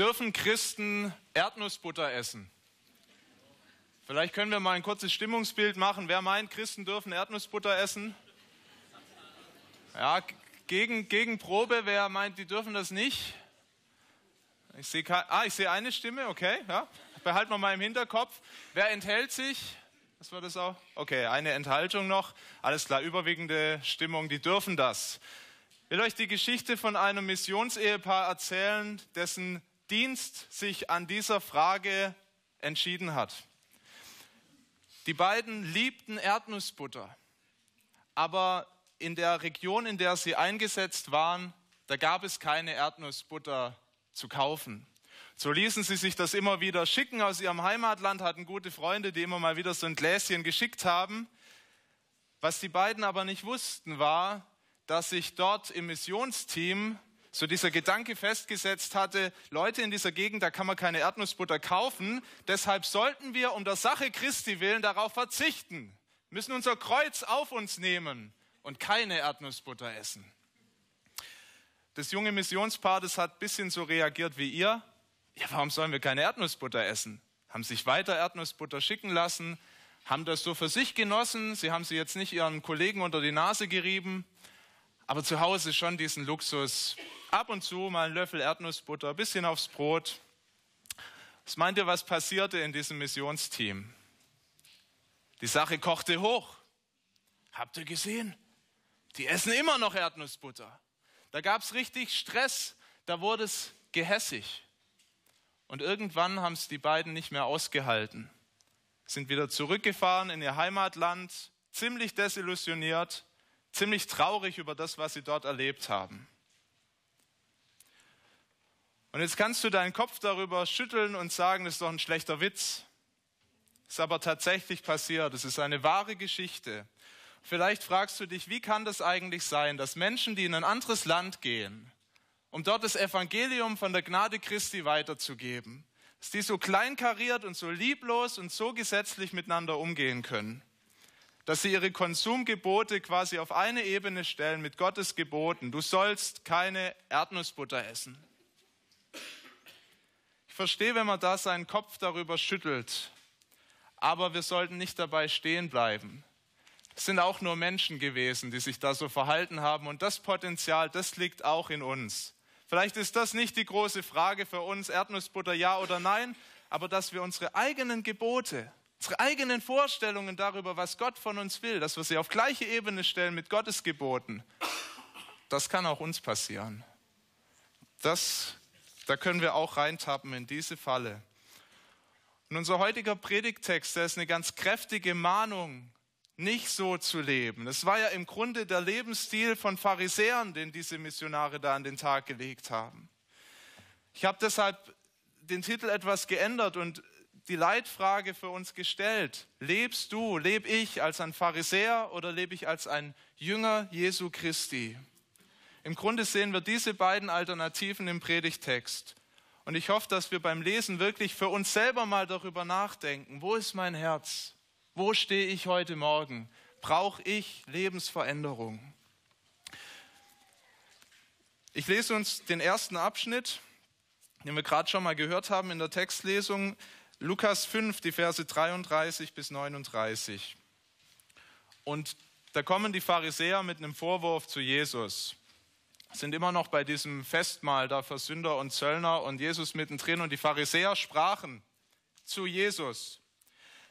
Dürfen Christen Erdnussbutter essen? Vielleicht können wir mal ein kurzes Stimmungsbild machen. Wer meint, Christen dürfen Erdnussbutter essen? Ja, gegen, gegen Probe, wer meint, die dürfen das nicht? Ich sehe, ah, ich eine Stimme, okay, ja. Behalten wir mal im Hinterkopf. Wer enthält sich? Was war das auch? Okay, eine Enthaltung noch. Alles klar, überwiegende Stimmung, die dürfen das. Ich will euch die Geschichte von einem Missionsehepaar erzählen, dessen Dienst sich an dieser Frage entschieden hat. Die beiden liebten Erdnussbutter, aber in der Region, in der sie eingesetzt waren, da gab es keine Erdnussbutter zu kaufen. So ließen sie sich das immer wieder schicken aus ihrem Heimatland, hatten gute Freunde, die immer mal wieder so ein Gläschen geschickt haben. Was die beiden aber nicht wussten, war, dass sich dort im Missionsteam so dieser Gedanke festgesetzt hatte, Leute in dieser Gegend, da kann man keine Erdnussbutter kaufen, deshalb sollten wir um der Sache Christi willen darauf verzichten, müssen unser Kreuz auf uns nehmen und keine Erdnussbutter essen. Das junge Missionspaar, das hat ein bisschen so reagiert wie ihr. Ja, warum sollen wir keine Erdnussbutter essen? Haben sich weiter Erdnussbutter schicken lassen, haben das so für sich genossen. Sie haben sie jetzt nicht ihren Kollegen unter die Nase gerieben, aber zu Hause schon diesen Luxus. Ab und zu mal einen Löffel Erdnussbutter, ein bisschen aufs Brot. Was meint ihr, was passierte in diesem Missionsteam? Die Sache kochte hoch. Habt ihr gesehen? Die essen immer noch Erdnussbutter. Da gab es richtig Stress, da wurde es gehässig. Und irgendwann haben es die beiden nicht mehr ausgehalten, sind wieder zurückgefahren in ihr Heimatland, ziemlich desillusioniert ziemlich traurig über das, was sie dort erlebt haben. Und jetzt kannst du deinen Kopf darüber schütteln und sagen, das ist doch ein schlechter Witz. Ist aber tatsächlich passiert. Es ist eine wahre Geschichte. Vielleicht fragst du dich, wie kann das eigentlich sein, dass Menschen, die in ein anderes Land gehen, um dort das Evangelium von der Gnade Christi weiterzugeben, dass die so kleinkariert und so lieblos und so gesetzlich miteinander umgehen können dass sie ihre Konsumgebote quasi auf eine Ebene stellen mit Gottes Geboten. Du sollst keine Erdnussbutter essen. Ich verstehe, wenn man da seinen Kopf darüber schüttelt, aber wir sollten nicht dabei stehen bleiben. Es sind auch nur Menschen gewesen, die sich da so verhalten haben und das Potenzial, das liegt auch in uns. Vielleicht ist das nicht die große Frage für uns, Erdnussbutter ja oder nein, aber dass wir unsere eigenen Gebote, unsere eigenen Vorstellungen darüber, was Gott von uns will, dass wir sie auf gleiche Ebene stellen mit Gottes Geboten, das kann auch uns passieren. Das, da können wir auch reintappen in diese Falle. Und unser heutiger Predigtext, der ist eine ganz kräftige Mahnung, nicht so zu leben. Es war ja im Grunde der Lebensstil von Pharisäern, den diese Missionare da an den Tag gelegt haben. Ich habe deshalb den Titel etwas geändert und die Leitfrage für uns gestellt. Lebst du, lebe ich als ein Pharisäer oder lebe ich als ein Jünger Jesu Christi? Im Grunde sehen wir diese beiden Alternativen im Predigtext. Und ich hoffe, dass wir beim Lesen wirklich für uns selber mal darüber nachdenken. Wo ist mein Herz? Wo stehe ich heute Morgen? Brauche ich Lebensveränderung? Ich lese uns den ersten Abschnitt, den wir gerade schon mal gehört haben in der Textlesung. Lukas 5, die Verse 33 bis 39. Und da kommen die Pharisäer mit einem Vorwurf zu Jesus. Sind immer noch bei diesem Festmahl da für Sünder und Zöllner und Jesus mittendrin. Und die Pharisäer sprachen zu Jesus.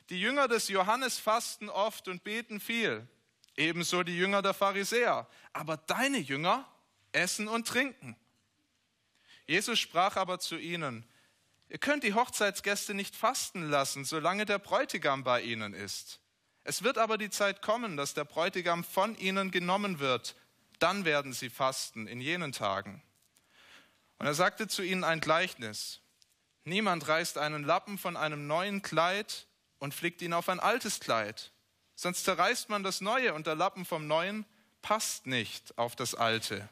Die Jünger des Johannes fasten oft und beten viel. Ebenso die Jünger der Pharisäer. Aber deine Jünger essen und trinken. Jesus sprach aber zu ihnen, Ihr könnt die Hochzeitsgäste nicht fasten lassen, solange der Bräutigam bei ihnen ist. Es wird aber die Zeit kommen, dass der Bräutigam von ihnen genommen wird. Dann werden sie fasten in jenen Tagen. Und er sagte zu ihnen ein Gleichnis. Niemand reißt einen Lappen von einem neuen Kleid und flickt ihn auf ein altes Kleid. Sonst zerreißt man das Neue und der Lappen vom Neuen passt nicht auf das Alte.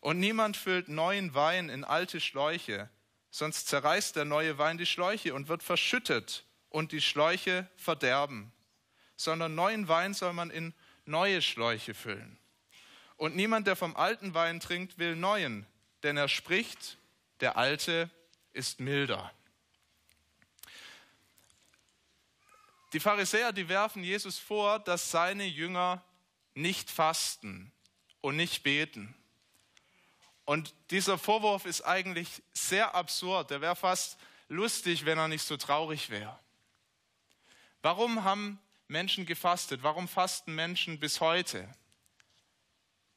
Und niemand füllt neuen Wein in alte Schläuche sonst zerreißt der neue Wein die Schläuche und wird verschüttet und die Schläuche verderben, sondern neuen Wein soll man in neue Schläuche füllen. Und niemand, der vom alten Wein trinkt, will neuen, denn er spricht, der alte ist milder. Die Pharisäer, die werfen Jesus vor, dass seine Jünger nicht fasten und nicht beten. Und dieser Vorwurf ist eigentlich sehr absurd. Der wäre fast lustig, wenn er nicht so traurig wäre. Warum haben Menschen gefastet? Warum fasten Menschen bis heute?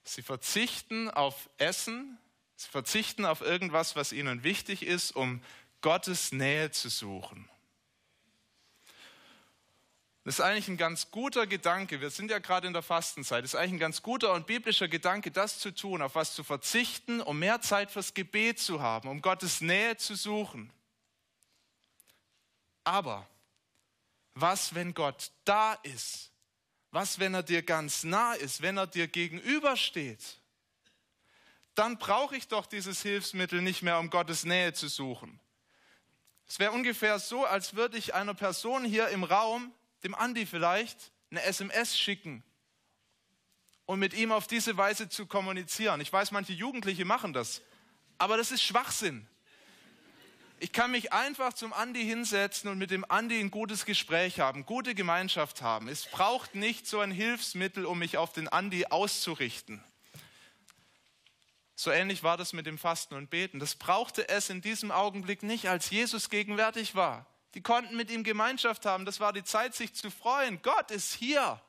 Sie verzichten auf Essen, sie verzichten auf irgendwas, was ihnen wichtig ist, um Gottes Nähe zu suchen. Das ist eigentlich ein ganz guter Gedanke. Wir sind ja gerade in der Fastenzeit. Das ist eigentlich ein ganz guter und biblischer Gedanke, das zu tun, auf was zu verzichten, um mehr Zeit fürs Gebet zu haben, um Gottes Nähe zu suchen. Aber was, wenn Gott da ist? Was, wenn er dir ganz nah ist, wenn er dir gegenübersteht? Dann brauche ich doch dieses Hilfsmittel nicht mehr, um Gottes Nähe zu suchen. Es wäre ungefähr so, als würde ich einer Person hier im Raum dem Andi vielleicht eine SMS schicken und mit ihm auf diese Weise zu kommunizieren. Ich weiß, manche Jugendliche machen das, aber das ist Schwachsinn. Ich kann mich einfach zum Andi hinsetzen und mit dem Andi ein gutes Gespräch haben, gute Gemeinschaft haben. Es braucht nicht so ein Hilfsmittel, um mich auf den Andi auszurichten. So ähnlich war das mit dem Fasten und Beten. Das brauchte es in diesem Augenblick nicht, als Jesus gegenwärtig war. Die konnten mit ihm Gemeinschaft haben. Das war die Zeit, sich zu freuen. Gott ist hier.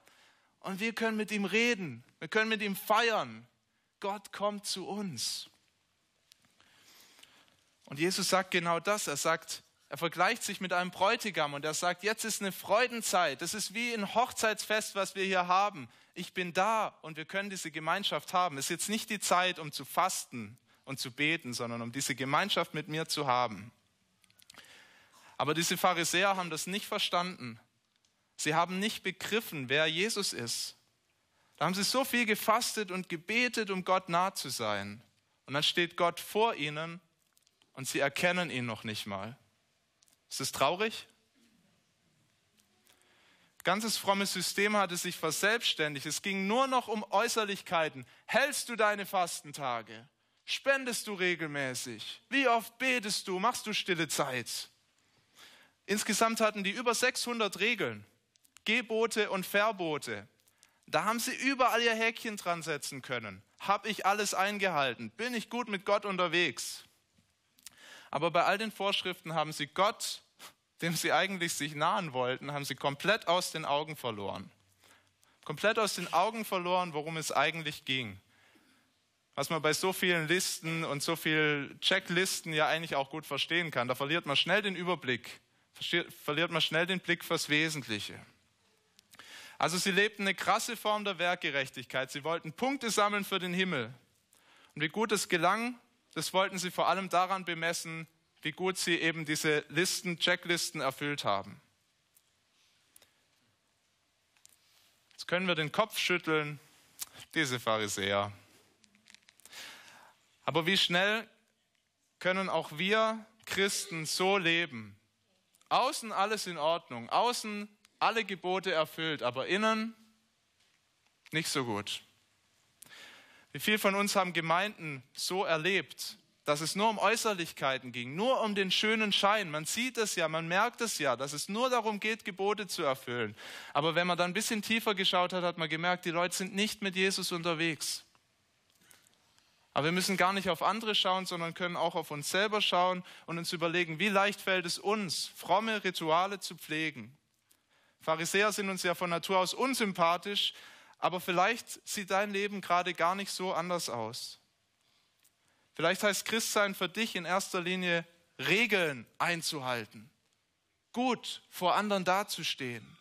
Und wir können mit ihm reden. Wir können mit ihm feiern. Gott kommt zu uns. Und Jesus sagt genau das. Er sagt, er vergleicht sich mit einem Bräutigam und er sagt, jetzt ist eine Freudenzeit. Das ist wie ein Hochzeitsfest, was wir hier haben. Ich bin da und wir können diese Gemeinschaft haben. Es ist jetzt nicht die Zeit, um zu fasten und zu beten, sondern um diese Gemeinschaft mit mir zu haben. Aber diese Pharisäer haben das nicht verstanden. Sie haben nicht begriffen, wer Jesus ist. Da haben sie so viel gefastet und gebetet, um Gott nah zu sein. Und dann steht Gott vor ihnen und sie erkennen ihn noch nicht mal. Ist das traurig? Ganzes frommes System hatte sich verselbstständigt. Es ging nur noch um Äußerlichkeiten. Hältst du deine Fastentage? Spendest du regelmäßig? Wie oft betest du? Machst du stille Zeit? Insgesamt hatten die über 600 Regeln, Gebote und Verbote. Da haben sie überall ihr Häkchen dran setzen können. Habe ich alles eingehalten? Bin ich gut mit Gott unterwegs? Aber bei all den Vorschriften haben sie Gott, dem sie eigentlich sich nahen wollten, haben sie komplett aus den Augen verloren. Komplett aus den Augen verloren, worum es eigentlich ging. Was man bei so vielen Listen und so vielen Checklisten ja eigentlich auch gut verstehen kann. Da verliert man schnell den Überblick verliert man schnell den Blick fürs Wesentliche. Also sie lebten eine krasse Form der Werkgerechtigkeit. Sie wollten Punkte sammeln für den Himmel. Und wie gut es gelang, das wollten sie vor allem daran bemessen, wie gut sie eben diese Listen, Checklisten erfüllt haben. Jetzt können wir den Kopf schütteln, diese Pharisäer. Aber wie schnell können auch wir Christen so leben, Außen alles in Ordnung, außen alle Gebote erfüllt, aber innen nicht so gut. Wie viele von uns haben Gemeinden so erlebt, dass es nur um Äußerlichkeiten ging, nur um den schönen Schein. Man sieht es ja, man merkt es ja, dass es nur darum geht, Gebote zu erfüllen. Aber wenn man dann ein bisschen tiefer geschaut hat, hat man gemerkt, die Leute sind nicht mit Jesus unterwegs. Aber wir müssen gar nicht auf andere schauen, sondern können auch auf uns selber schauen und uns überlegen, wie leicht fällt es uns, fromme Rituale zu pflegen. Pharisäer sind uns ja von Natur aus unsympathisch, aber vielleicht sieht dein Leben gerade gar nicht so anders aus. Vielleicht heißt Christsein für dich in erster Linie Regeln einzuhalten, gut vor anderen dazustehen.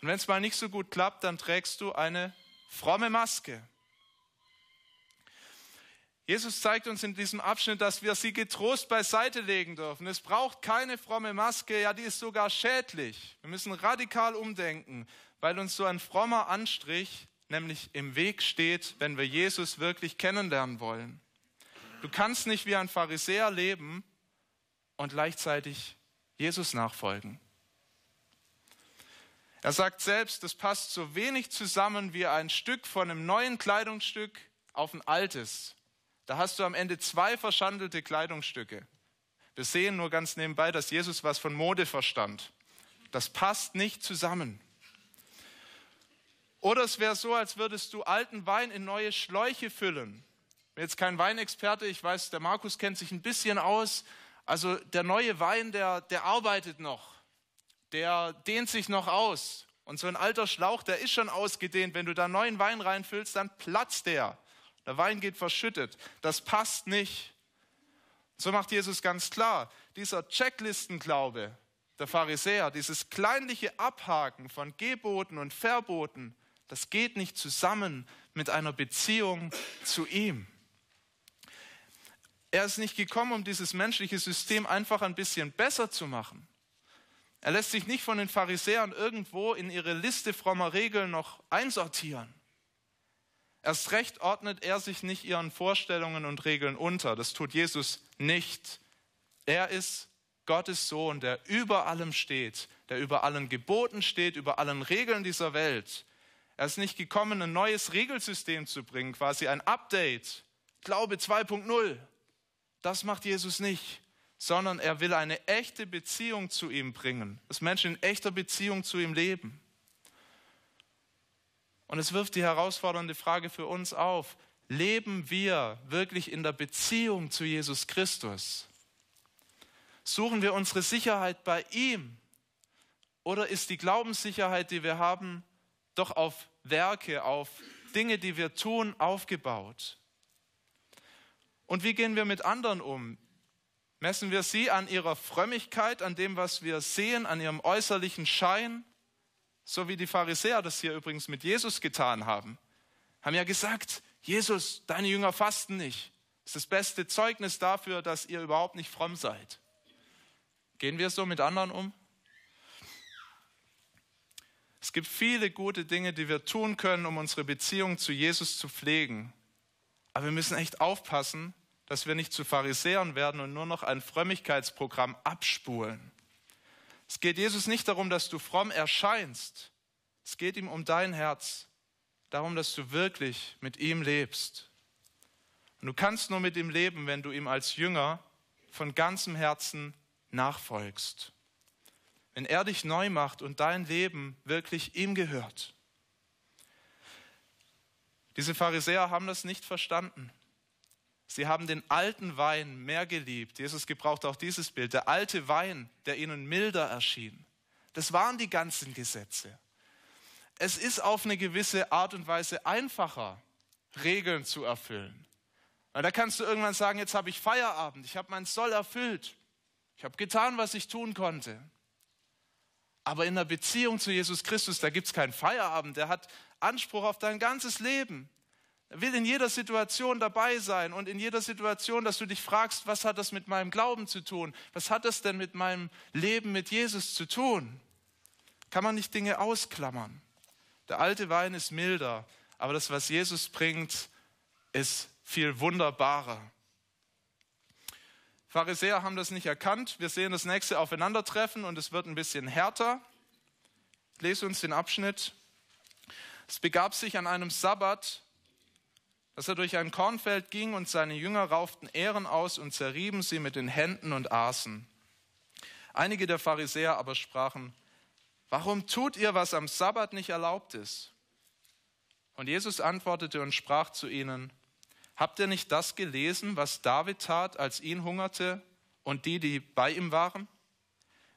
Und wenn es mal nicht so gut klappt, dann trägst du eine fromme Maske. Jesus zeigt uns in diesem Abschnitt, dass wir sie getrost beiseite legen dürfen. Es braucht keine fromme Maske, ja, die ist sogar schädlich. Wir müssen radikal umdenken, weil uns so ein frommer Anstrich nämlich im Weg steht, wenn wir Jesus wirklich kennenlernen wollen. Du kannst nicht wie ein Pharisäer leben und gleichzeitig Jesus nachfolgen. Er sagt selbst, das passt so wenig zusammen wie ein Stück von einem neuen Kleidungsstück auf ein altes. Da hast du am Ende zwei verschandelte Kleidungsstücke. Wir sehen nur ganz nebenbei, dass Jesus was von Mode verstand. Das passt nicht zusammen. Oder es wäre so, als würdest du alten Wein in neue Schläuche füllen. Ich bin jetzt kein Weinexperte, ich weiß, der Markus kennt sich ein bisschen aus. Also der neue Wein, der, der arbeitet noch, der dehnt sich noch aus. Und so ein alter Schlauch, der ist schon ausgedehnt. Wenn du da neuen Wein reinfüllst, dann platzt der. Der Wein geht verschüttet. Das passt nicht. So macht Jesus ganz klar, dieser Checklistenglaube der Pharisäer, dieses kleinliche Abhaken von Geboten und Verboten, das geht nicht zusammen mit einer Beziehung zu ihm. Er ist nicht gekommen, um dieses menschliche System einfach ein bisschen besser zu machen. Er lässt sich nicht von den Pharisäern irgendwo in ihre Liste frommer Regeln noch einsortieren. Erst recht ordnet er sich nicht ihren Vorstellungen und Regeln unter. Das tut Jesus nicht. Er ist Gottes Sohn, der über allem steht, der über allen Geboten steht, über allen Regeln dieser Welt. Er ist nicht gekommen, ein neues Regelsystem zu bringen, quasi ein Update, Glaube 2.0. Das macht Jesus nicht, sondern er will eine echte Beziehung zu ihm bringen, dass Menschen in echter Beziehung zu ihm leben. Und es wirft die herausfordernde Frage für uns auf, leben wir wirklich in der Beziehung zu Jesus Christus? Suchen wir unsere Sicherheit bei ihm? Oder ist die Glaubenssicherheit, die wir haben, doch auf Werke, auf Dinge, die wir tun, aufgebaut? Und wie gehen wir mit anderen um? Messen wir sie an ihrer Frömmigkeit, an dem, was wir sehen, an ihrem äußerlichen Schein? So wie die Pharisäer das hier übrigens mit Jesus getan haben. Haben ja gesagt, Jesus, deine Jünger fasten nicht. Das ist das beste Zeugnis dafür, dass ihr überhaupt nicht fromm seid. Gehen wir so mit anderen um? Es gibt viele gute Dinge, die wir tun können, um unsere Beziehung zu Jesus zu pflegen. Aber wir müssen echt aufpassen, dass wir nicht zu Pharisäern werden und nur noch ein Frömmigkeitsprogramm abspulen. Es geht Jesus nicht darum, dass du fromm erscheinst. Es geht ihm um dein Herz, darum, dass du wirklich mit ihm lebst. Und du kannst nur mit ihm leben, wenn du ihm als Jünger von ganzem Herzen nachfolgst. Wenn er dich neu macht und dein Leben wirklich ihm gehört. Diese Pharisäer haben das nicht verstanden. Sie haben den alten Wein mehr geliebt. Jesus gebraucht auch dieses Bild. Der alte Wein, der ihnen milder erschien. Das waren die ganzen Gesetze. Es ist auf eine gewisse Art und Weise einfacher, Regeln zu erfüllen. Weil da kannst du irgendwann sagen, jetzt habe ich Feierabend, ich habe mein Soll erfüllt, ich habe getan, was ich tun konnte. Aber in der Beziehung zu Jesus Christus, da gibt es keinen Feierabend, der hat Anspruch auf dein ganzes Leben. Er will in jeder Situation dabei sein und in jeder Situation, dass du dich fragst, was hat das mit meinem Glauben zu tun? Was hat das denn mit meinem Leben mit Jesus zu tun? Kann man nicht Dinge ausklammern? Der alte Wein ist milder, aber das, was Jesus bringt, ist viel wunderbarer. Pharisäer haben das nicht erkannt. Wir sehen das nächste Aufeinandertreffen und es wird ein bisschen härter. Ich lese uns den Abschnitt. Es begab sich an einem Sabbat, dass er durch ein Kornfeld ging und seine Jünger rauften Ähren aus und zerrieben sie mit den Händen und aßen. Einige der Pharisäer aber sprachen, warum tut ihr, was am Sabbat nicht erlaubt ist? Und Jesus antwortete und sprach zu ihnen, habt ihr nicht das gelesen, was David tat, als ihn hungerte und die, die bei ihm waren?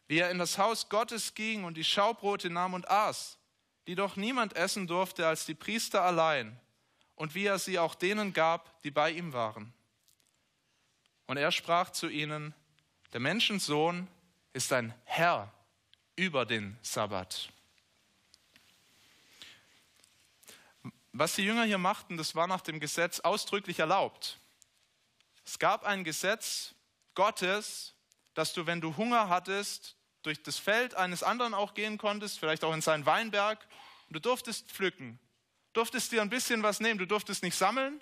Wie er in das Haus Gottes ging und die Schaubrote nahm und aß, die doch niemand essen durfte als die Priester allein und wie er sie auch denen gab, die bei ihm waren. Und er sprach zu ihnen, der Menschensohn ist ein Herr über den Sabbat. Was die Jünger hier machten, das war nach dem Gesetz ausdrücklich erlaubt. Es gab ein Gesetz Gottes, dass du, wenn du Hunger hattest, durch das Feld eines anderen auch gehen konntest, vielleicht auch in seinen Weinberg, und du durftest pflücken durftest dir ein bisschen was nehmen. Du durftest nicht sammeln,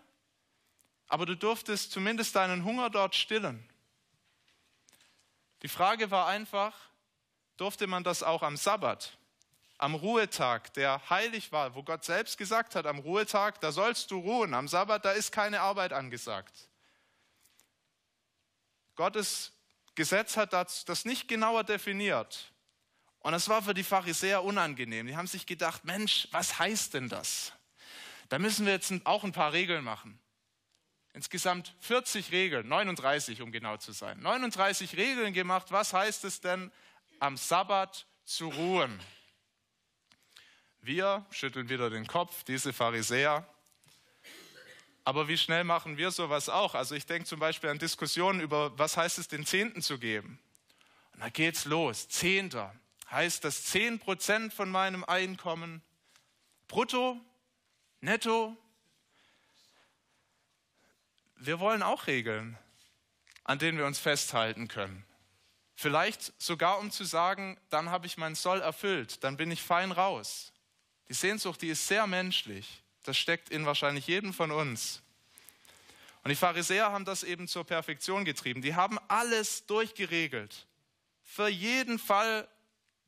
aber du durftest zumindest deinen Hunger dort stillen. Die Frage war einfach, durfte man das auch am Sabbat, am Ruhetag, der heilig war, wo Gott selbst gesagt hat, am Ruhetag, da sollst du ruhen, am Sabbat, da ist keine Arbeit angesagt. Gottes Gesetz hat das nicht genauer definiert. Und das war für die Pharisäer unangenehm. Die haben sich gedacht, Mensch, was heißt denn das? Da müssen wir jetzt auch ein paar Regeln machen. Insgesamt 40 Regeln, 39 um genau zu sein. 39 Regeln gemacht. Was heißt es denn, am Sabbat zu ruhen? Wir schütteln wieder den Kopf, diese Pharisäer. Aber wie schnell machen wir sowas auch? Also ich denke zum Beispiel an Diskussionen über, was heißt es, den Zehnten zu geben? Und da geht's los. Zehnter heißt das 10 Prozent von meinem Einkommen brutto, netto, wir wollen auch Regeln, an denen wir uns festhalten können. Vielleicht sogar, um zu sagen, dann habe ich meinen Soll erfüllt, dann bin ich fein raus. Die Sehnsucht, die ist sehr menschlich. Das steckt in wahrscheinlich jedem von uns. Und die Pharisäer haben das eben zur Perfektion getrieben. Die haben alles durchgeregelt. Für jeden Fall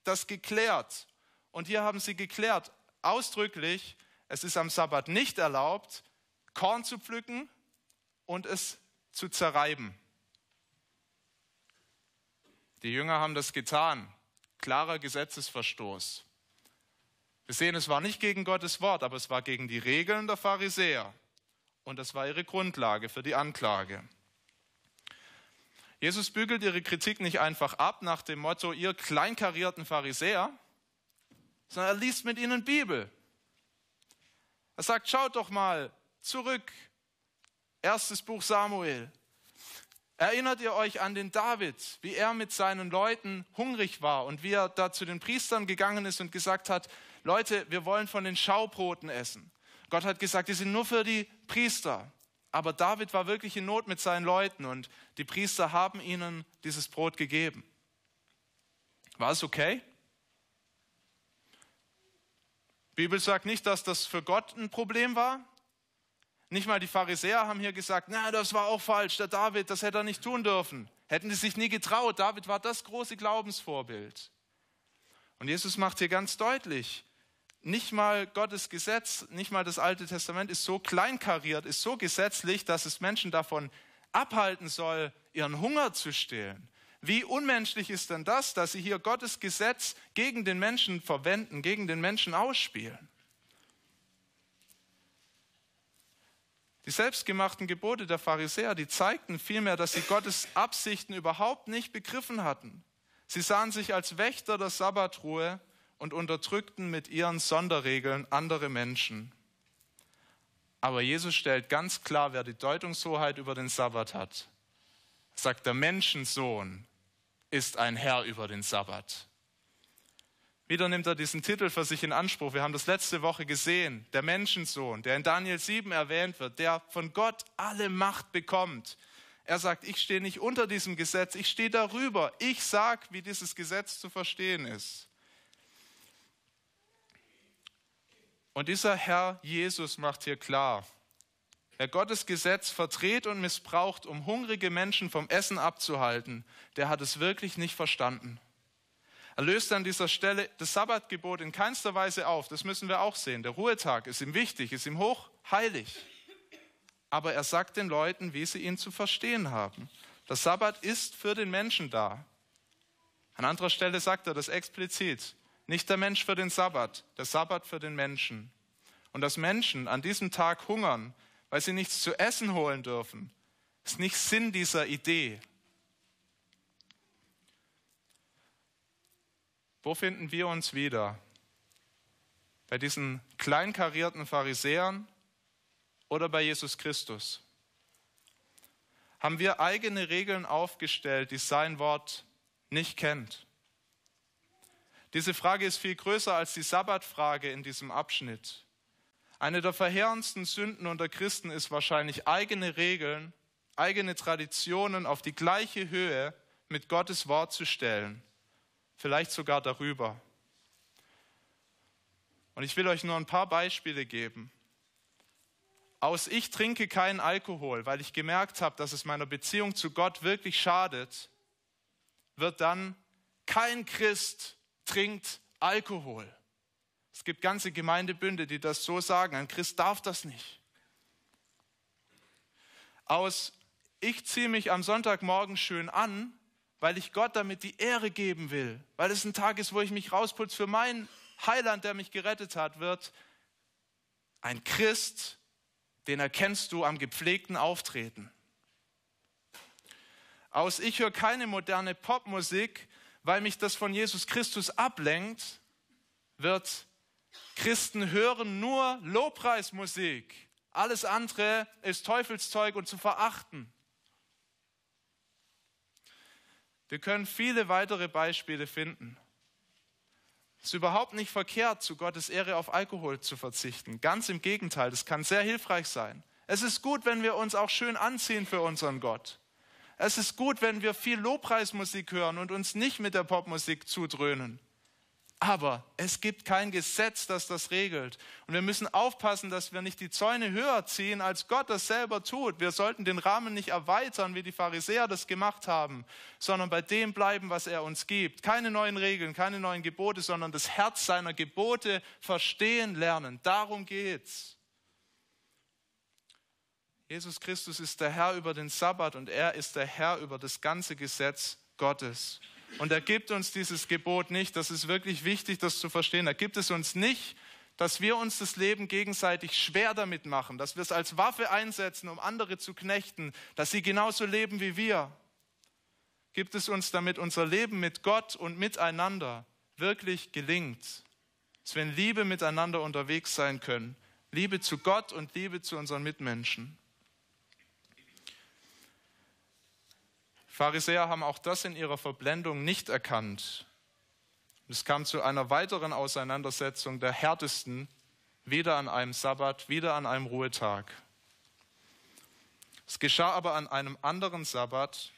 das geklärt. Und hier haben sie geklärt, ausdrücklich, es ist am Sabbat nicht erlaubt, Korn zu pflücken und es zu zerreiben. Die Jünger haben das getan. Klarer Gesetzesverstoß. Wir sehen, es war nicht gegen Gottes Wort, aber es war gegen die Regeln der Pharisäer. Und das war ihre Grundlage für die Anklage. Jesus bügelt ihre Kritik nicht einfach ab nach dem Motto, ihr kleinkarierten Pharisäer, sondern er liest mit ihnen Bibel. Er sagt, schaut doch mal zurück Erstes Buch Samuel. Erinnert ihr euch an den David, wie er mit seinen Leuten hungrig war und wie er da zu den Priestern gegangen ist und gesagt hat, Leute, wir wollen von den Schaubroten essen. Gott hat gesagt, die sind nur für die Priester. Aber David war wirklich in Not mit seinen Leuten und die Priester haben ihnen dieses Brot gegeben. War es okay? Die Bibel sagt nicht, dass das für Gott ein Problem war, nicht mal die Pharisäer haben hier gesagt, na, das war auch falsch, der David, das hätte er nicht tun dürfen. Hätten die sich nie getraut. David war das große Glaubensvorbild. Und Jesus macht hier ganz deutlich, nicht mal Gottes Gesetz, nicht mal das Alte Testament ist so kleinkariert, ist so gesetzlich, dass es Menschen davon abhalten soll, ihren Hunger zu stillen. Wie unmenschlich ist denn das, dass sie hier Gottes Gesetz gegen den Menschen verwenden, gegen den Menschen ausspielen? Die selbstgemachten Gebote der Pharisäer, die zeigten vielmehr, dass sie Gottes Absichten überhaupt nicht begriffen hatten. Sie sahen sich als Wächter der Sabbatruhe und unterdrückten mit ihren Sonderregeln andere Menschen. Aber Jesus stellt ganz klar, wer die Deutungshoheit über den Sabbat hat. Sagt, der Menschensohn ist ein Herr über den Sabbat. Wieder nimmt er diesen Titel für sich in Anspruch. Wir haben das letzte Woche gesehen. Der Menschensohn, der in Daniel 7 erwähnt wird, der von Gott alle Macht bekommt. Er sagt, ich stehe nicht unter diesem Gesetz, ich stehe darüber. Ich sage, wie dieses Gesetz zu verstehen ist. Und dieser Herr Jesus macht hier klar, wer Gottes Gesetz verdreht und missbraucht, um hungrige Menschen vom Essen abzuhalten, der hat es wirklich nicht verstanden. Er löst an dieser Stelle das Sabbatgebot in keinster Weise auf. Das müssen wir auch sehen. Der Ruhetag ist ihm wichtig, ist ihm hochheilig. Aber er sagt den Leuten, wie sie ihn zu verstehen haben. Der Sabbat ist für den Menschen da. An anderer Stelle sagt er das explizit. Nicht der Mensch für den Sabbat, der Sabbat für den Menschen. Und dass Menschen an diesem Tag hungern, weil sie nichts zu essen holen dürfen, ist nicht Sinn dieser Idee. Wo finden wir uns wieder? Bei diesen kleinkarierten Pharisäern oder bei Jesus Christus? Haben wir eigene Regeln aufgestellt, die sein Wort nicht kennt? Diese Frage ist viel größer als die Sabbatfrage in diesem Abschnitt. Eine der verheerendsten Sünden unter Christen ist wahrscheinlich eigene Regeln, eigene Traditionen auf die gleiche Höhe mit Gottes Wort zu stellen vielleicht sogar darüber. Und ich will euch nur ein paar Beispiele geben. Aus ich trinke keinen Alkohol, weil ich gemerkt habe, dass es meiner Beziehung zu Gott wirklich schadet, wird dann kein Christ trinkt Alkohol. Es gibt ganze Gemeindebünde, die das so sagen. Ein Christ darf das nicht. Aus ich ziehe mich am Sonntagmorgen schön an, weil ich Gott damit die Ehre geben will, weil es ein Tag ist, wo ich mich rausputze für meinen Heiland, der mich gerettet hat, wird ein Christ, den erkennst du am gepflegten Auftreten. Aus ich höre keine moderne Popmusik, weil mich das von Jesus Christus ablenkt, wird Christen hören nur Lobpreismusik. Alles andere ist Teufelszeug und zu verachten. Wir können viele weitere Beispiele finden. Es ist überhaupt nicht verkehrt, zu Gottes Ehre auf Alkohol zu verzichten. Ganz im Gegenteil, das kann sehr hilfreich sein. Es ist gut, wenn wir uns auch schön anziehen für unseren Gott. Es ist gut, wenn wir viel Lobpreismusik hören und uns nicht mit der Popmusik zudröhnen. Aber es gibt kein Gesetz, das das regelt. Und wir müssen aufpassen, dass wir nicht die Zäune höher ziehen, als Gott das selber tut. Wir sollten den Rahmen nicht erweitern, wie die Pharisäer das gemacht haben, sondern bei dem bleiben, was er uns gibt. Keine neuen Regeln, keine neuen Gebote, sondern das Herz seiner Gebote verstehen lernen. Darum geht's. Jesus Christus ist der Herr über den Sabbat und er ist der Herr über das ganze Gesetz Gottes. Und er gibt uns dieses Gebot nicht, das ist wirklich wichtig, das zu verstehen. Er gibt es uns nicht, dass wir uns das Leben gegenseitig schwer damit machen, dass wir es als Waffe einsetzen, um andere zu knechten, dass sie genauso leben wie wir. Gibt es uns, damit unser Leben mit Gott und miteinander wirklich gelingt, dass wir in Liebe miteinander unterwegs sein können. Liebe zu Gott und Liebe zu unseren Mitmenschen. Pharisäer haben auch das in ihrer Verblendung nicht erkannt. Es kam zu einer weiteren Auseinandersetzung der härtesten, wieder an einem Sabbat, wieder an einem Ruhetag. Es geschah aber an einem anderen Sabbat,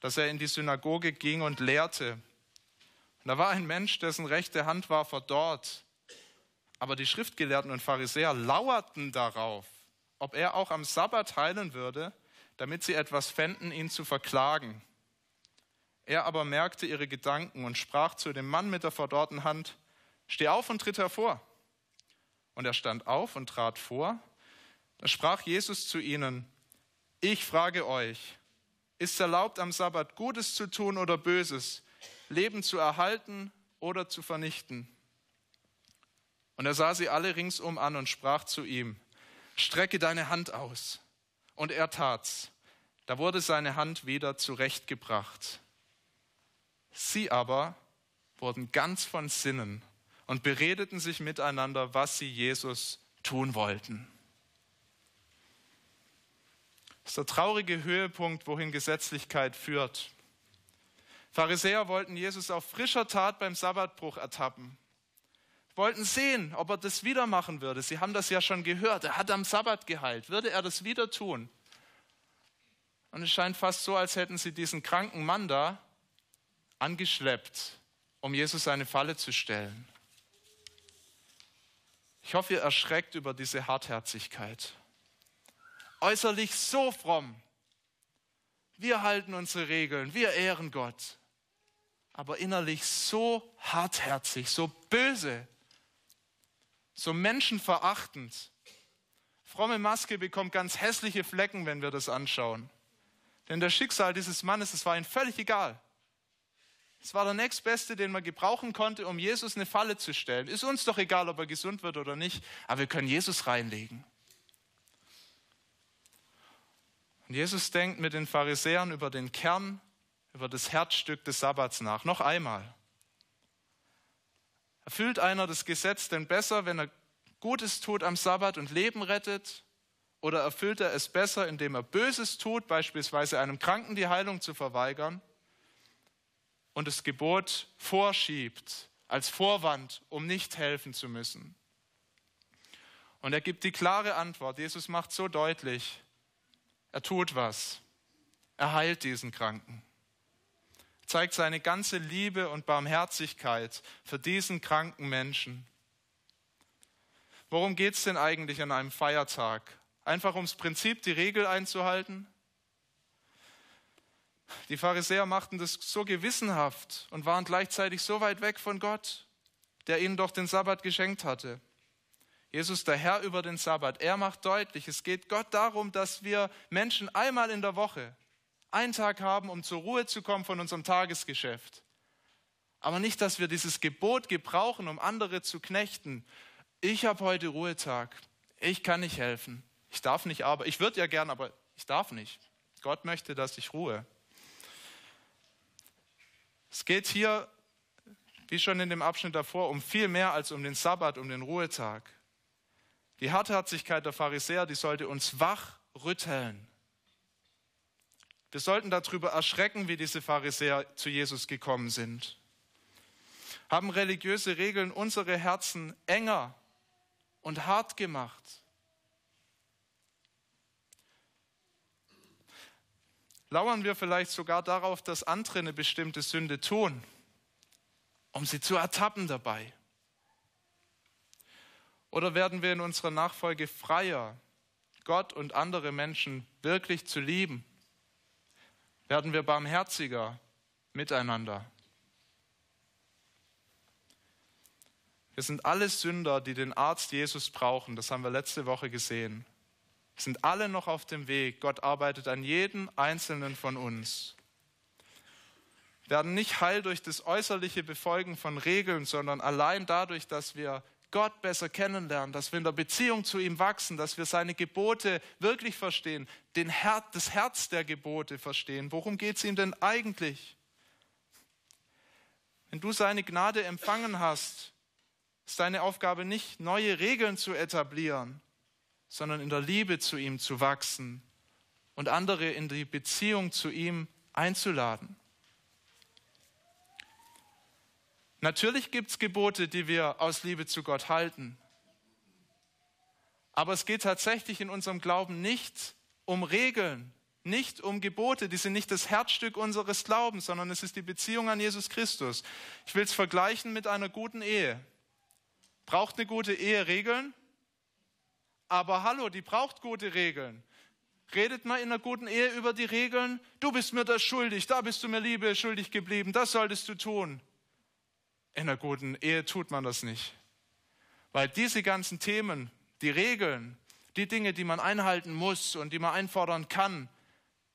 dass er in die Synagoge ging und lehrte. Und da war ein Mensch, dessen rechte Hand war verdorrt. Aber die Schriftgelehrten und Pharisäer lauerten darauf, ob er auch am Sabbat heilen würde damit sie etwas fänden, ihn zu verklagen. Er aber merkte ihre Gedanken und sprach zu dem Mann mit der verdorrten Hand, Steh auf und tritt hervor. Und er stand auf und trat vor. Da sprach Jesus zu ihnen, Ich frage euch, ist erlaubt am Sabbat Gutes zu tun oder Böses, Leben zu erhalten oder zu vernichten? Und er sah sie alle ringsum an und sprach zu ihm, Strecke deine Hand aus. Und er tat's. Da wurde seine Hand wieder zurechtgebracht. Sie aber wurden ganz von Sinnen und beredeten sich miteinander, was sie Jesus tun wollten. Das ist der traurige Höhepunkt, wohin Gesetzlichkeit führt. Pharisäer wollten Jesus auf frischer Tat beim Sabbatbruch ertappen. Wollten sehen, ob er das wieder machen würde. Sie haben das ja schon gehört. Er hat am Sabbat geheilt. Würde er das wieder tun? Und es scheint fast so, als hätten sie diesen kranken Mann da angeschleppt, um Jesus eine Falle zu stellen. Ich hoffe, ihr erschreckt über diese Hartherzigkeit. Äußerlich so fromm. Wir halten unsere Regeln, wir ehren Gott. Aber innerlich so hartherzig, so böse, so menschenverachtend. Fromme Maske bekommt ganz hässliche Flecken, wenn wir das anschauen. Denn das Schicksal dieses Mannes, es war ihm völlig egal. Es war der nächstbeste, den man gebrauchen konnte, um Jesus eine Falle zu stellen. Ist uns doch egal, ob er gesund wird oder nicht, aber wir können Jesus reinlegen. Und Jesus denkt mit den Pharisäern über den Kern, über das Herzstück des Sabbats nach. Noch einmal. Erfüllt einer das Gesetz denn besser, wenn er Gutes tut am Sabbat und Leben rettet? Oder erfüllt er es besser, indem er Böses tut, beispielsweise einem Kranken die Heilung zu verweigern und das Gebot vorschiebt als Vorwand, um nicht helfen zu müssen? Und er gibt die klare Antwort. Jesus macht so deutlich, er tut was. Er heilt diesen Kranken. Zeigt seine ganze Liebe und Barmherzigkeit für diesen kranken Menschen. Worum geht es denn eigentlich an einem Feiertag? Einfach ums Prinzip, die Regel einzuhalten? Die Pharisäer machten das so gewissenhaft und waren gleichzeitig so weit weg von Gott, der ihnen doch den Sabbat geschenkt hatte. Jesus, der Herr über den Sabbat, er macht deutlich, es geht Gott darum, dass wir Menschen einmal in der Woche einen Tag haben, um zur Ruhe zu kommen von unserem Tagesgeschäft. Aber nicht, dass wir dieses Gebot gebrauchen, um andere zu knechten. Ich habe heute Ruhetag. Ich kann nicht helfen. Ich darf nicht arbeiten. Ich würde ja gern, aber ich darf nicht. Gott möchte, dass ich ruhe. Es geht hier, wie schon in dem Abschnitt davor, um viel mehr als um den Sabbat, um den Ruhetag. Die Hartherzigkeit der Pharisäer, die sollte uns wach rütteln. Wir sollten darüber erschrecken, wie diese Pharisäer zu Jesus gekommen sind. Haben religiöse Regeln unsere Herzen enger und hart gemacht? Lauern wir vielleicht sogar darauf, dass andere eine bestimmte Sünde tun, um sie zu ertappen dabei? Oder werden wir in unserer Nachfolge freier, Gott und andere Menschen wirklich zu lieben? Werden wir barmherziger miteinander? Wir sind alle Sünder, die den Arzt Jesus brauchen. Das haben wir letzte Woche gesehen. Wir sind alle noch auf dem Weg. Gott arbeitet an jedem einzelnen von uns. Wir werden nicht heil durch das äußerliche Befolgen von Regeln, sondern allein dadurch, dass wir Gott besser kennenlernen, dass wir in der Beziehung zu ihm wachsen, dass wir seine Gebote wirklich verstehen, den Her das Herz der Gebote verstehen. Worum geht es ihm denn eigentlich? Wenn du seine Gnade empfangen hast, ist deine Aufgabe nicht, neue Regeln zu etablieren, sondern in der Liebe zu ihm zu wachsen und andere in die Beziehung zu ihm einzuladen. Natürlich gibt es Gebote, die wir aus Liebe zu Gott halten. Aber es geht tatsächlich in unserem Glauben nicht um Regeln, nicht um Gebote. Die sind nicht das Herzstück unseres Glaubens, sondern es ist die Beziehung an Jesus Christus. Ich will es vergleichen mit einer guten Ehe. Braucht eine gute Ehe Regeln? Aber hallo, die braucht gute Regeln. Redet mal in einer guten Ehe über die Regeln. Du bist mir das schuldig, da bist du mir Liebe schuldig geblieben, das solltest du tun. In einer guten Ehe tut man das nicht. Weil diese ganzen Themen, die Regeln, die Dinge, die man einhalten muss und die man einfordern kann,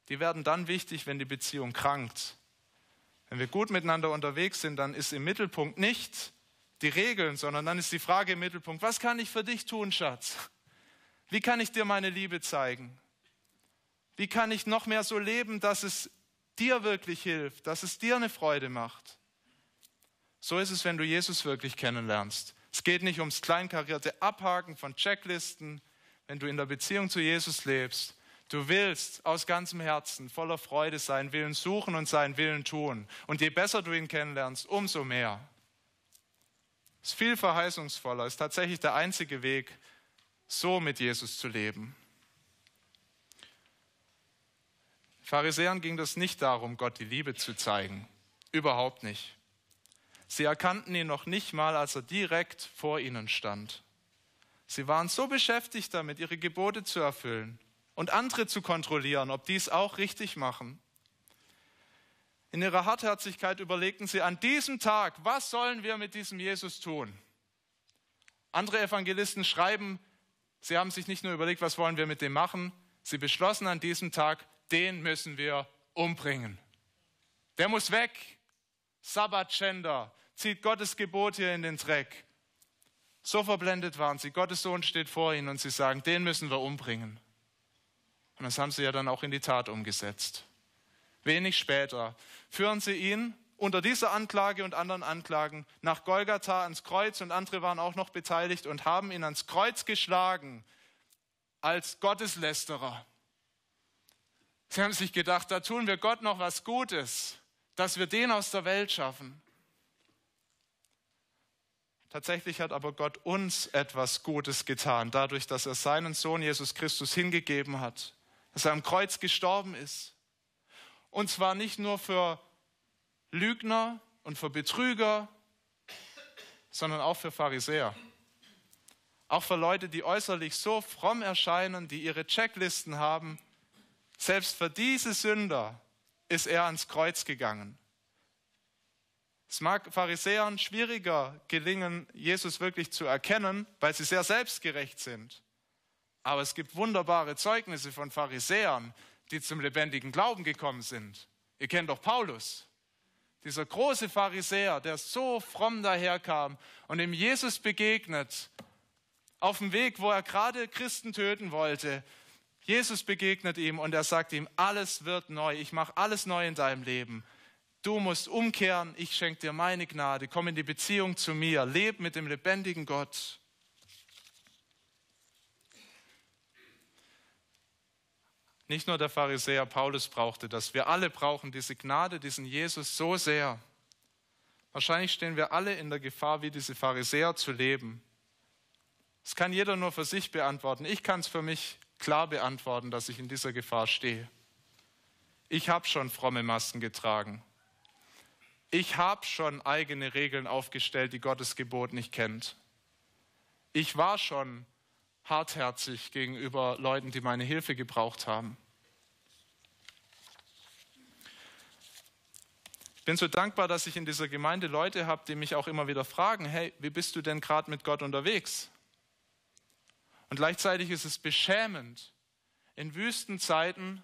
die werden dann wichtig, wenn die Beziehung krankt. Wenn wir gut miteinander unterwegs sind, dann ist im Mittelpunkt nicht die Regeln, sondern dann ist die Frage im Mittelpunkt, was kann ich für dich tun, Schatz? Wie kann ich dir meine Liebe zeigen? Wie kann ich noch mehr so leben, dass es dir wirklich hilft, dass es dir eine Freude macht? So ist es, wenn du Jesus wirklich kennenlernst. Es geht nicht ums kleinkarierte Abhaken von Checklisten, wenn du in der Beziehung zu Jesus lebst. Du willst aus ganzem Herzen voller Freude seinen Willen suchen und seinen Willen tun. Und je besser du ihn kennenlernst, umso mehr. Es ist viel verheißungsvoller, ist tatsächlich der einzige Weg, so mit Jesus zu leben. Pharisäern ging es nicht darum, Gott die Liebe zu zeigen. Überhaupt nicht. Sie erkannten ihn noch nicht mal, als er direkt vor ihnen stand. Sie waren so beschäftigt damit, ihre Gebote zu erfüllen und andere zu kontrollieren, ob die es auch richtig machen. In ihrer Hartherzigkeit überlegten sie an diesem Tag, was sollen wir mit diesem Jesus tun? Andere Evangelisten schreiben, Sie haben sich nicht nur überlegt, was wollen wir mit dem machen, sie beschlossen an diesem Tag, den müssen wir umbringen. Der muss weg. Sabbatschänder, zieht Gottes Gebot hier in den Dreck. So verblendet waren sie. Gottes Sohn steht vor ihnen und sie sagen, den müssen wir umbringen. Und das haben sie ja dann auch in die Tat umgesetzt. Wenig später führen sie ihn unter dieser Anklage und anderen Anklagen nach Golgatha ans Kreuz und andere waren auch noch beteiligt und haben ihn ans Kreuz geschlagen als Gotteslästerer. Sie haben sich gedacht, da tun wir Gott noch was Gutes, dass wir den aus der Welt schaffen. Tatsächlich hat aber Gott uns etwas Gutes getan, dadurch, dass er seinen Sohn Jesus Christus hingegeben hat, dass er am Kreuz gestorben ist. Und zwar nicht nur für Lügner und für Betrüger, sondern auch für Pharisäer. Auch für Leute, die äußerlich so fromm erscheinen, die ihre Checklisten haben. Selbst für diese Sünder ist er ans Kreuz gegangen. Es mag Pharisäern schwieriger gelingen, Jesus wirklich zu erkennen, weil sie sehr selbstgerecht sind. Aber es gibt wunderbare Zeugnisse von Pharisäern, die zum lebendigen Glauben gekommen sind. Ihr kennt doch Paulus, dieser große Pharisäer, der so fromm daherkam und dem Jesus begegnet, auf dem Weg, wo er gerade Christen töten wollte. Jesus begegnet ihm und er sagt ihm, alles wird neu, ich mache alles neu in deinem Leben. Du musst umkehren, ich schenke dir meine Gnade, komm in die Beziehung zu mir, leb mit dem lebendigen Gott. Nicht nur der Pharisäer Paulus brauchte das, wir alle brauchen diese Gnade, diesen Jesus so sehr. Wahrscheinlich stehen wir alle in der Gefahr, wie diese Pharisäer zu leben. Das kann jeder nur für sich beantworten. Ich kann es für mich klar beantworten, dass ich in dieser Gefahr stehe. Ich habe schon fromme Masken getragen. Ich habe schon eigene Regeln aufgestellt, die Gottes Gebot nicht kennt. Ich war schon hartherzig gegenüber Leuten, die meine Hilfe gebraucht haben. Ich bin so dankbar, dass ich in dieser Gemeinde Leute habe, die mich auch immer wieder fragen, hey, wie bist du denn gerade mit Gott unterwegs? Und gleichzeitig ist es beschämend, in Wüstenzeiten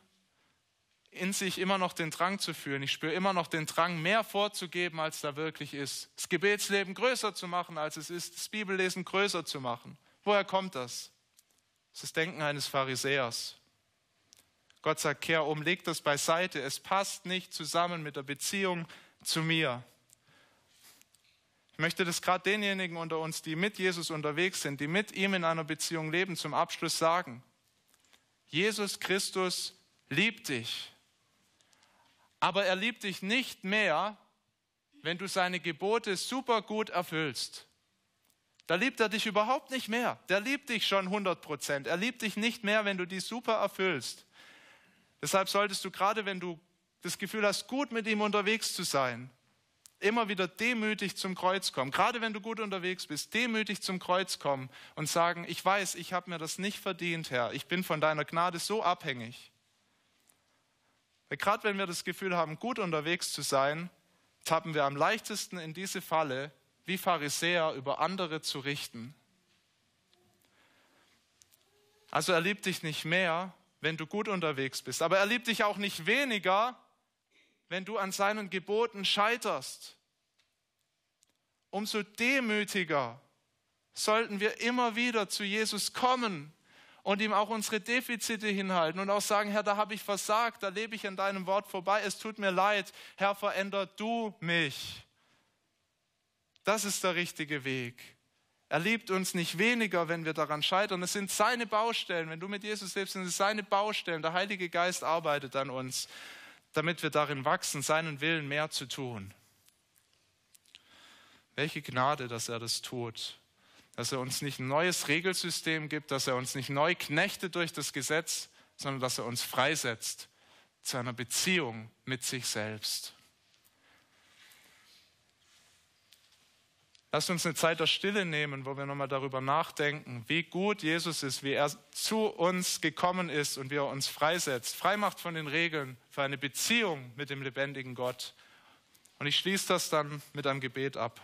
in sich immer noch den Drang zu fühlen. Ich spüre immer noch den Drang, mehr vorzugeben, als da wirklich ist. Das Gebetsleben größer zu machen, als es ist. Das Bibellesen größer zu machen. Woher kommt das? Das ist das Denken eines Pharisäers. Gott sagt, kehr um, leg das beiseite. Es passt nicht zusammen mit der Beziehung zu mir. Ich möchte das gerade denjenigen unter uns, die mit Jesus unterwegs sind, die mit ihm in einer Beziehung leben, zum Abschluss sagen. Jesus Christus liebt dich. Aber er liebt dich nicht mehr, wenn du seine Gebote super gut erfüllst. Da liebt er dich überhaupt nicht mehr. Der liebt dich schon 100 Prozent. Er liebt dich nicht mehr, wenn du die super erfüllst. Deshalb solltest du gerade, wenn du das Gefühl hast, gut mit ihm unterwegs zu sein, immer wieder demütig zum Kreuz kommen. Gerade wenn du gut unterwegs bist, demütig zum Kreuz kommen und sagen, ich weiß, ich habe mir das nicht verdient, Herr. Ich bin von deiner Gnade so abhängig. Weil gerade wenn wir das Gefühl haben, gut unterwegs zu sein, tappen wir am leichtesten in diese Falle, wie Pharisäer über andere zu richten. Also er liebt dich nicht mehr, wenn du gut unterwegs bist, aber er liebt dich auch nicht weniger, wenn du an seinen Geboten scheiterst. Umso demütiger sollten wir immer wieder zu Jesus kommen und ihm auch unsere Defizite hinhalten und auch sagen, Herr, da habe ich versagt, da lebe ich an deinem Wort vorbei, es tut mir leid, Herr, veränder du mich. Das ist der richtige Weg. Er liebt uns nicht weniger, wenn wir daran scheitern. Es sind seine Baustellen. Wenn du mit Jesus lebst, sind es seine Baustellen. Der Heilige Geist arbeitet an uns, damit wir darin wachsen, seinen Willen mehr zu tun. Welche Gnade, dass er das tut dass er uns nicht ein neues Regelsystem gibt, dass er uns nicht neu knechtet durch das Gesetz, sondern dass er uns freisetzt zu einer Beziehung mit sich selbst. Lasst uns eine Zeit der Stille nehmen, wo wir nochmal darüber nachdenken, wie gut Jesus ist, wie er zu uns gekommen ist und wie er uns freisetzt, freimacht von den Regeln für eine Beziehung mit dem lebendigen Gott. Und ich schließe das dann mit einem Gebet ab.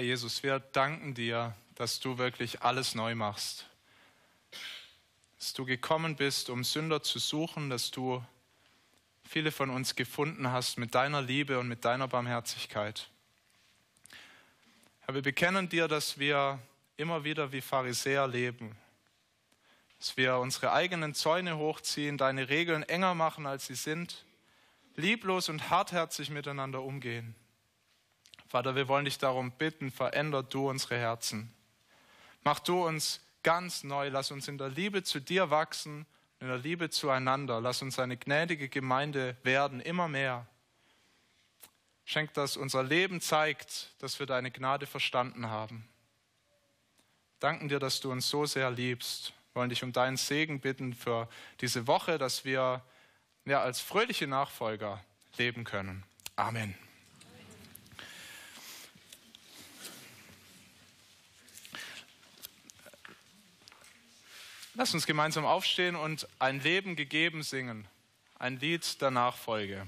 Herr Jesus, wir danken dir, dass du wirklich alles neu machst. Dass du gekommen bist, um Sünder zu suchen, dass du viele von uns gefunden hast mit deiner Liebe und mit deiner Barmherzigkeit. Herr, wir bekennen dir, dass wir immer wieder wie Pharisäer leben, dass wir unsere eigenen Zäune hochziehen, deine Regeln enger machen, als sie sind lieblos und hartherzig miteinander umgehen. Vater, wir wollen dich darum bitten, veränder du unsere Herzen. Mach du uns ganz neu, lass uns in der Liebe zu dir wachsen, in der Liebe zueinander. Lass uns eine gnädige Gemeinde werden, immer mehr. Schenk, dass unser Leben zeigt, dass wir deine Gnade verstanden haben. Danken dir, dass du uns so sehr liebst. Wir wollen dich um deinen Segen bitten für diese Woche, dass wir ja, als fröhliche Nachfolger leben können. Amen. Lass uns gemeinsam aufstehen und ein Leben gegeben singen, ein Lied der Nachfolge.